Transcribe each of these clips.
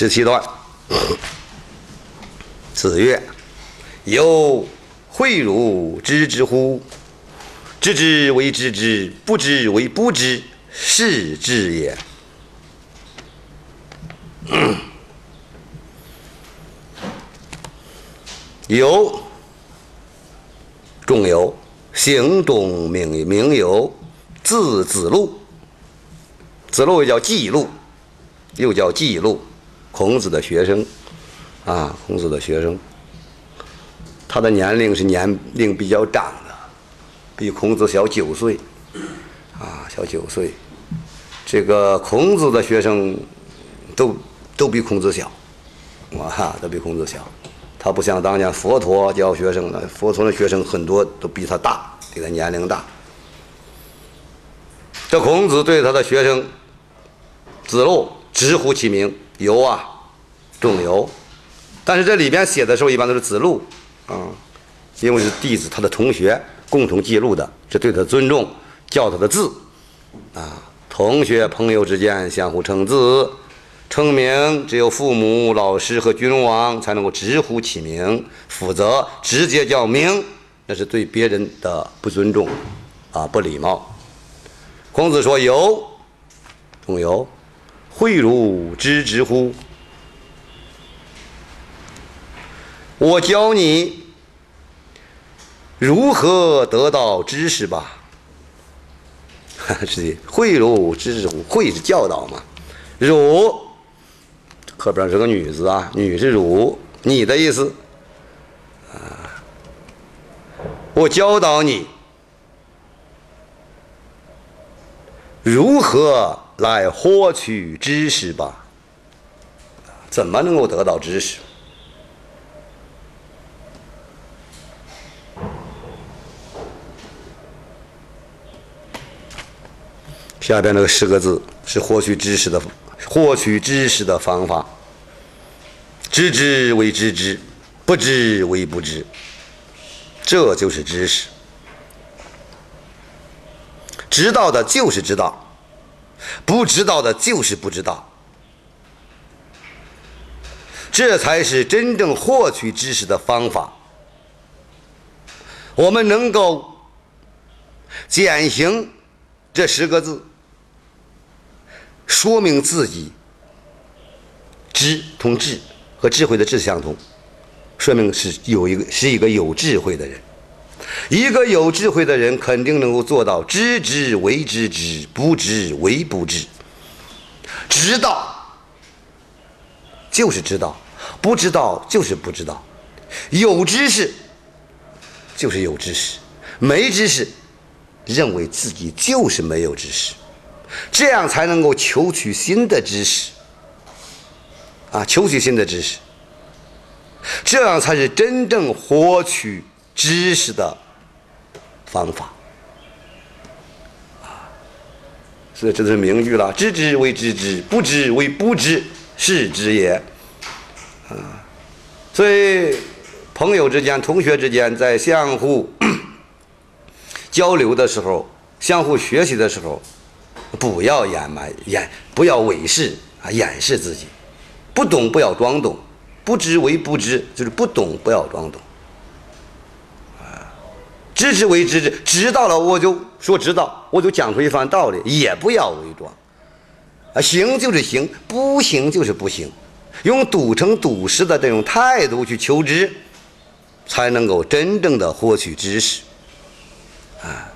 十七段。子曰：“有诲汝知之乎？知之为知之，不知为不知，是知也。”有仲由，行中名名由，字子路。子路又叫季路，又叫季路，孔子的学生啊，孔子的学生。他的年龄是年龄比较长的，比孔子小九岁啊，小九岁。这个孔子的学生都都比孔子小，哇，都比孔子小。他不像当年佛陀教学生的，佛陀的学生很多都比他大，比他年龄大。这孔子对他的学生子路直呼其名由啊，仲由。但是这里边写的时候一般都是子路啊，因为是弟子，他的同学共同记录的，是对他尊重，叫他的字啊。同学朋友之间相互称字。称名只有父母、老师和君王才能够直呼其名，否则直接叫名，那是对别人的不尊重，啊，不礼貌。孔子说：“有，仲由，诲汝知之乎？我教你如何得到知识吧。是的，诲汝知之乎？诲是教导嘛，汝。”后边是个女字啊，女是汝，你的意思啊？我教导你如何来获取知识吧。怎么能够得到知识？下边那个十个字是获取知识的。获取知识的方法，知之为知之，不知为不知，这就是知识。知道的就是知道，不知道的就是不知道，这才是真正获取知识的方法。我们能够践行这十个字。说明自己知同智和智慧的智相同，说明是有一个是一个有智慧的人。一个有智慧的人肯定能够做到知之为知之，不知为不知。知道就是知道，不知道就是不知道。有知识就是有知识，没知识认为自己就是没有知识。这样才能够求取新的知识，啊，求取新的知识，这样才是真正获取知识的方法，啊，所以这都是名句了：知之为知之，不知为不知，是知也。啊，所以朋友之间、同学之间在相互 交流的时候、相互学习的时候。不要掩埋掩，不要伪饰啊，掩饰自己。不懂不要装懂，不知为不知，就是不懂不要装懂。知之为知之，知道了我就说知道，我就讲出一番道理，也不要伪装。啊，行就是行，不行就是不行，用笃诚笃实的这种态度去求知，才能够真正的获取知识。啊。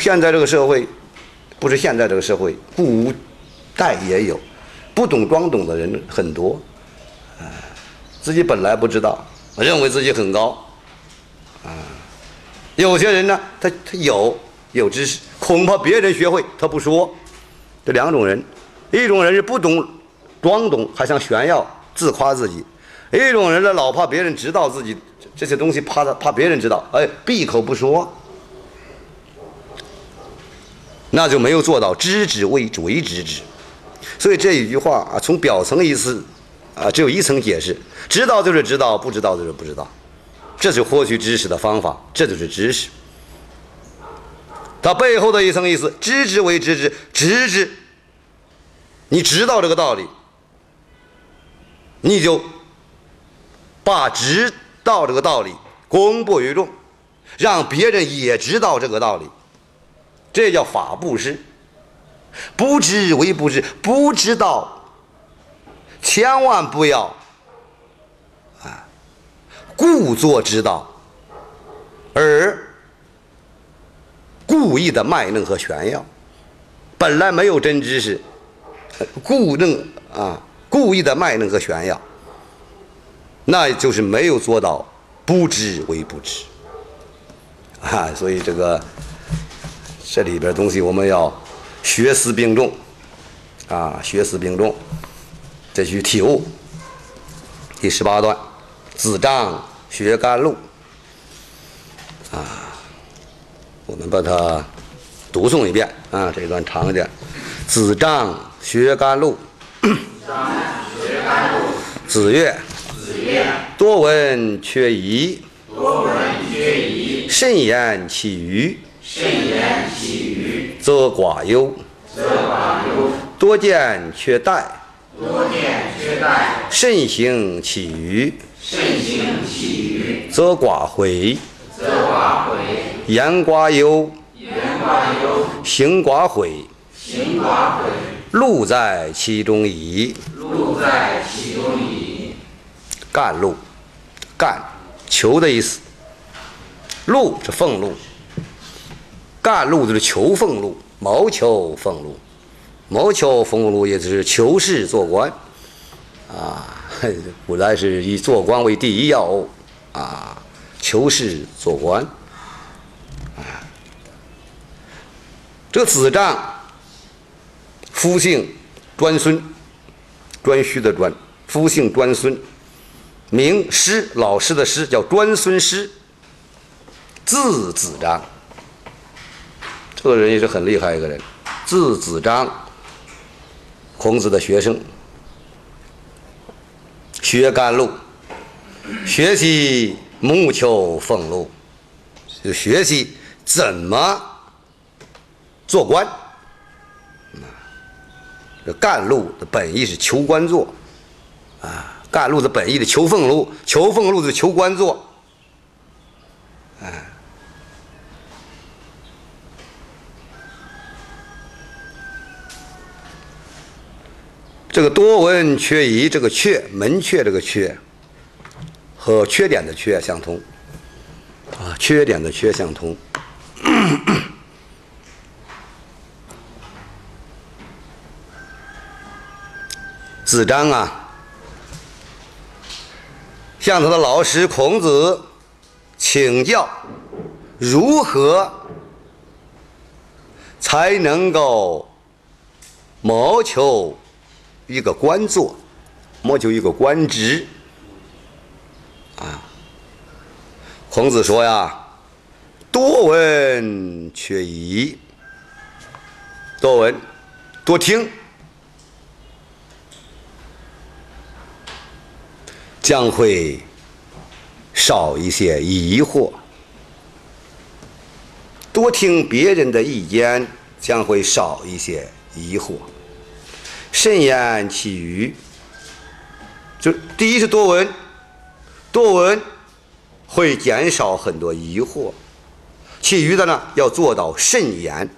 现在这个社会，不是现在这个社会，古代也有不懂装懂的人很多，啊，自己本来不知道，认为自己很高，啊，有些人呢，他他有有知识，恐怕别人学会他不说，这两种人，一种人是不懂装懂，还想炫耀自夸自己，一种人呢，老怕别人知道自己这些东西，怕他怕别人知道，哎，闭口不说。那就没有做到知之为为知之，所以这一句话啊，从表层意思啊，只有一层解释：知道就是知道，不知道就是不知道。这是获取知识的方法，这就是知识。它背后的一层意思：知之为知之，知之你知道这个道理，你就把知道这个道理公布于众，让别人也知道这个道理，这叫法布施。不知为不知，不知道，千万不要，故作知道，而故意的卖弄和炫耀。本来没有真知识，故弄啊，故意的卖弄和炫耀，那就是没有做到不知为不知啊。所以这个这里边东西我们要学思并重啊，学思并重，再去体悟。第十八段，子张学甘露啊，我们把它。读诵一遍啊，这段长一点。子张学甘露。子曰：多闻缺仪。慎言其余。则寡忧。多见缺殆。慎行其余。则寡悔。则寡悔言寡忧。行寡悔，行寡悔，路在其中矣。路在其中矣。干路，干，求的意思。路是俸禄，干路就是求俸禄，谋求俸禄，谋求俸禄也就是求仕做官。啊，古代是以做官为第一要务，啊，求仕做官。这子张，夫姓专孙，颛顼的颛，夫姓专孙，名师，老师的师叫专孙师，字子张。这个人也是很厉害一个人，字子张，孔子的学生，学甘露，学习木求俸禄，就学习怎么。做官，这干路的本意是求官做，啊，干路的本意是求俸禄，求俸禄是求官做，这个多闻缺仪，这个缺门缺这个缺，和缺点的缺相通，啊，缺点的缺相通。子张啊，向他的老师孔子请教，如何才能够谋求一个官做，莫求一个官职啊？孔子说呀：“多闻缺疑，多闻，多听。”将会少一些疑惑，多听别人的意见将会少一些疑惑。慎言其余，就第一是多闻，多闻会减少很多疑惑，其余的呢要做到慎言，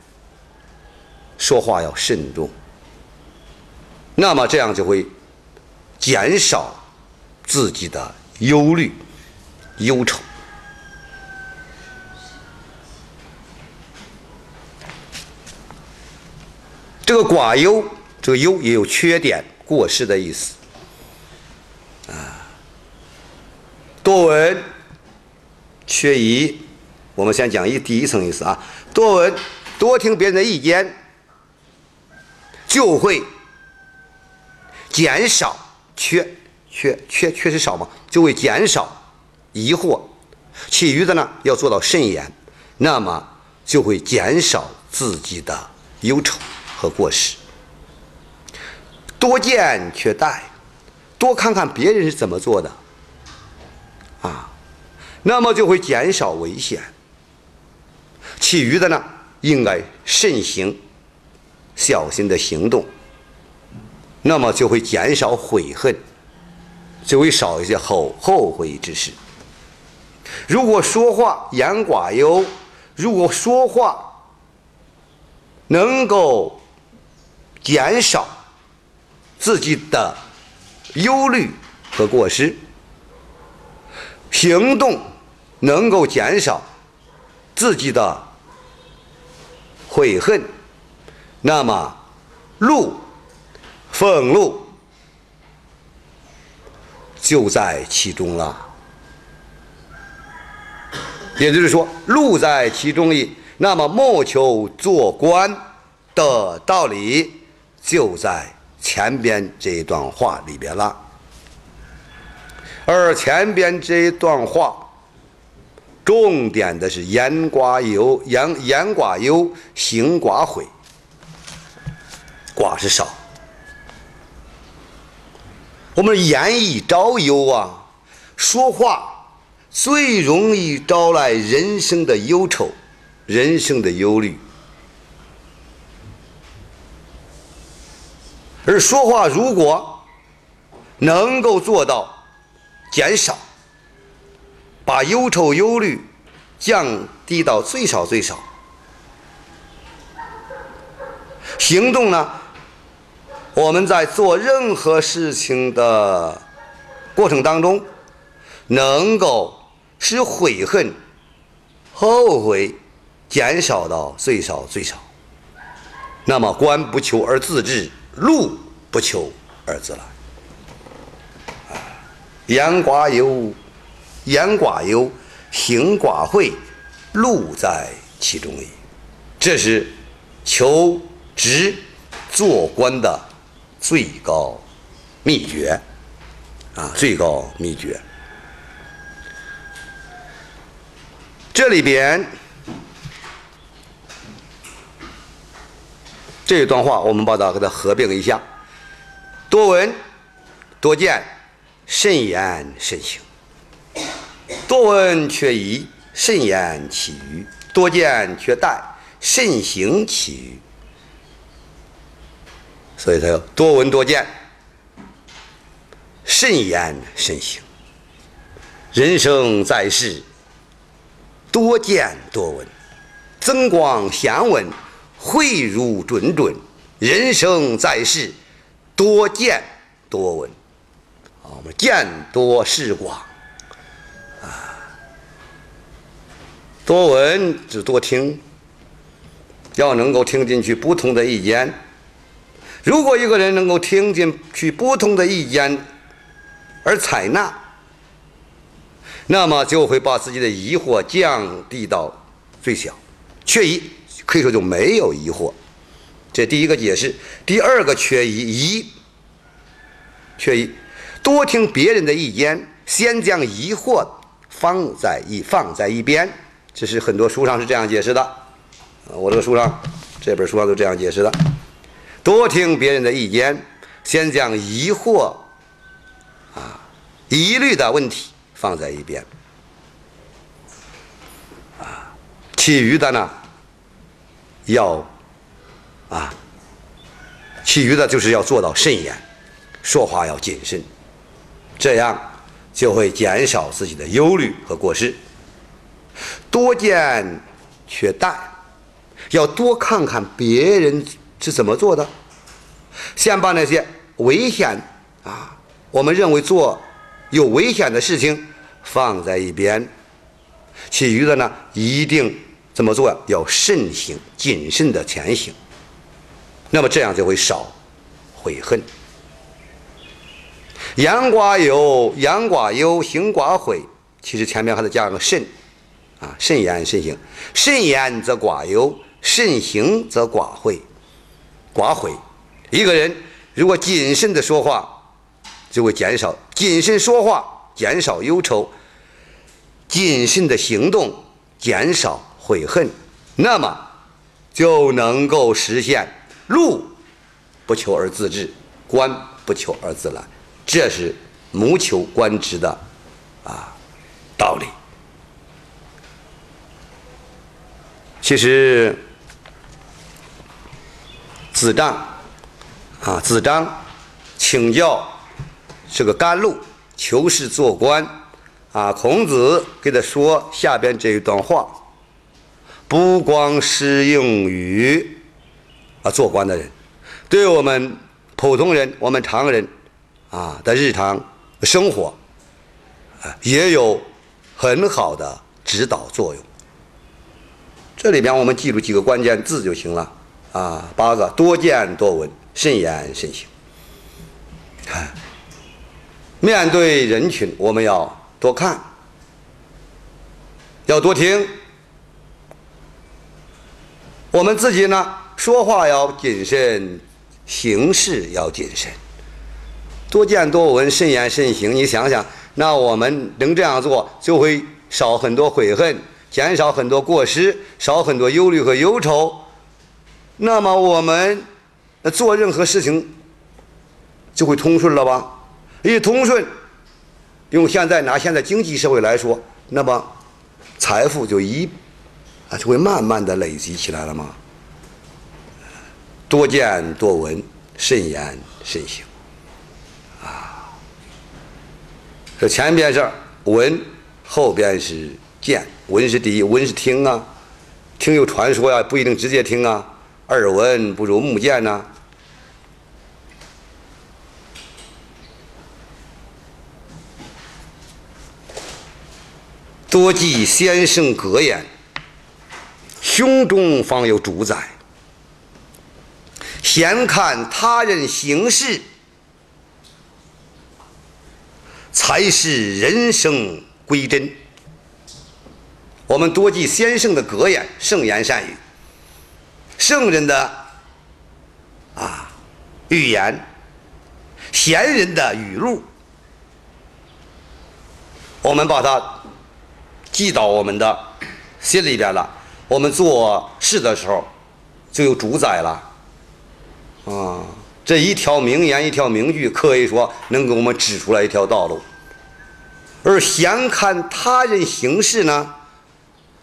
说话要慎重。那么这样就会减少。自己的忧虑、忧愁，这个寡忧，这个忧也有缺点、过失的意思。啊，多闻缺疑，我们先讲一第一层意思啊。多闻，多听别人的意见，就会减少缺。缺缺缺失少嘛，就会减少疑惑；其余的呢，要做到慎言，那么就会减少自己的忧愁和过失。多见却殆，多看看别人是怎么做的，啊，那么就会减少危险。其余的呢，应该慎行，小心的行动。那么就会减少悔恨，就会少一些后后悔之事。如果说话言寡忧，如果说话能够减少自己的忧虑和过失，行动能够减少自己的悔恨，那么路。俸禄就在其中了，也就是说，路在其中矣。那么，莫求做官的道理就在前边这一段话里边了。而前边这一段话，重点的是言寡忧，言言寡忧，行寡悔，寡是少。我们言易招忧啊，说话最容易招来人生的忧愁、人生的忧虑。而说话如果能够做到减少，把忧愁、忧虑降低到最少最少，行动呢？我们在做任何事情的过程当中，能够使悔恨、后悔减少到最少最少，那么官不求而自治，路不求而自来。言寡忧，言寡忧，行寡悔，路在其中矣。这是求职做官的。最高秘诀啊，最高秘诀。这里边这一段话，我们把它给它合并一下：多闻多见，慎言慎行；多闻却疑，慎言其余；多见却殆，慎行其余。所以，他要多闻多见，慎言慎行。人生在世，多见多闻，增广贤文，慧如谆谆。人生在世，多见多闻，啊，我们见多识广，啊，多闻就多听，要能够听进去不同的意见。如果一个人能够听进去不同的意见而采纳，那么就会把自己的疑惑降低到最小，缺一可以说就没有疑惑。这第一个解释。第二个缺疑，疑缺疑，多听别人的意见，先将疑惑放在一放在一边。这是很多书上是这样解释的，我这个书上这本书上都这样解释的。多听别人的意见，先将疑惑、啊、疑虑的问题放在一边，啊，其余的呢，要啊，其余的就是要做到慎言，说话要谨慎，这样就会减少自己的忧虑和过失。多见却淡，要多看看别人。是怎么做的？先把那些危险啊，我们认为做有危险的事情放在一边，其余的呢，一定怎么做？要慎行、谨慎的前行。那么这样就会少悔恨。言寡忧，言寡忧，行寡悔。其实前面还得加个慎啊，慎言慎行。慎言则寡忧，慎行则寡悔。寡悔，一个人如果谨慎的说话，就会减少；谨慎说话，减少忧愁；谨慎的行动，减少悔恨，那么就能够实现路不求而自治，官不求而自来。这是谋求官职的啊道理。其实。子张，啊，子张请教这个甘露，求是做官。啊，孔子给他说下边这一段话，不光适用于啊做官的人，对我们普通人、我们常人啊的日常生活啊也有很好的指导作用。这里边我们记住几个关键字就行了啊，八个：多见多闻，慎言慎行。看，面对人群，我们要。多看，要多听。我们自己呢，说话要谨慎，行事要谨慎。多见多闻，慎言慎行。你想想，那我们能这样做，就会少很多悔恨，减少很多过失，少很多忧虑和忧愁。那么我们做任何事情就会通顺了吧？一通顺。用现在拿现在经济社会来说，那么财富就一啊就会慢慢的累积起来了吗？多见多闻，慎言慎行。啊，这前边是闻，后边是见。闻是第一，闻是听啊，听有传说呀，不一定直接听啊。耳闻不如目见呐。多记先生格言，胸中方有主宰。闲看他人行事，才是人生归真。我们多记先生的格言，圣言善语，圣人的啊语言，贤人的语录，我们把它。记到我们的心里边了，我们做事的时候就有主宰了。啊，这一条名言，一条名句，可以说能给我们指出来一条道路。而闲看他人行事呢，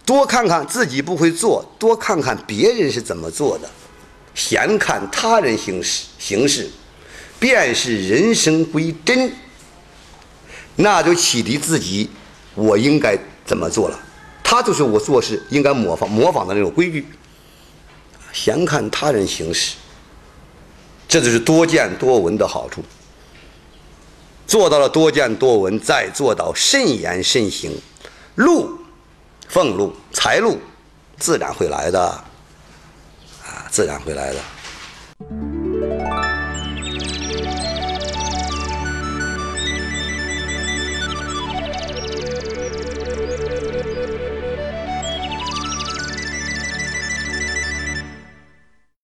多看看自己不会做，多看看别人是怎么做的。闲看他人行事，行事便是人生归真。那就启迪自己，我应该。怎么做了？他就是我做事应该模仿模仿的那种规矩。闲看他人行事，这就是多见多闻的好处。做到了多见多闻，再做到慎言慎行，路、俸禄、财路自然会来的，啊，自然会来的。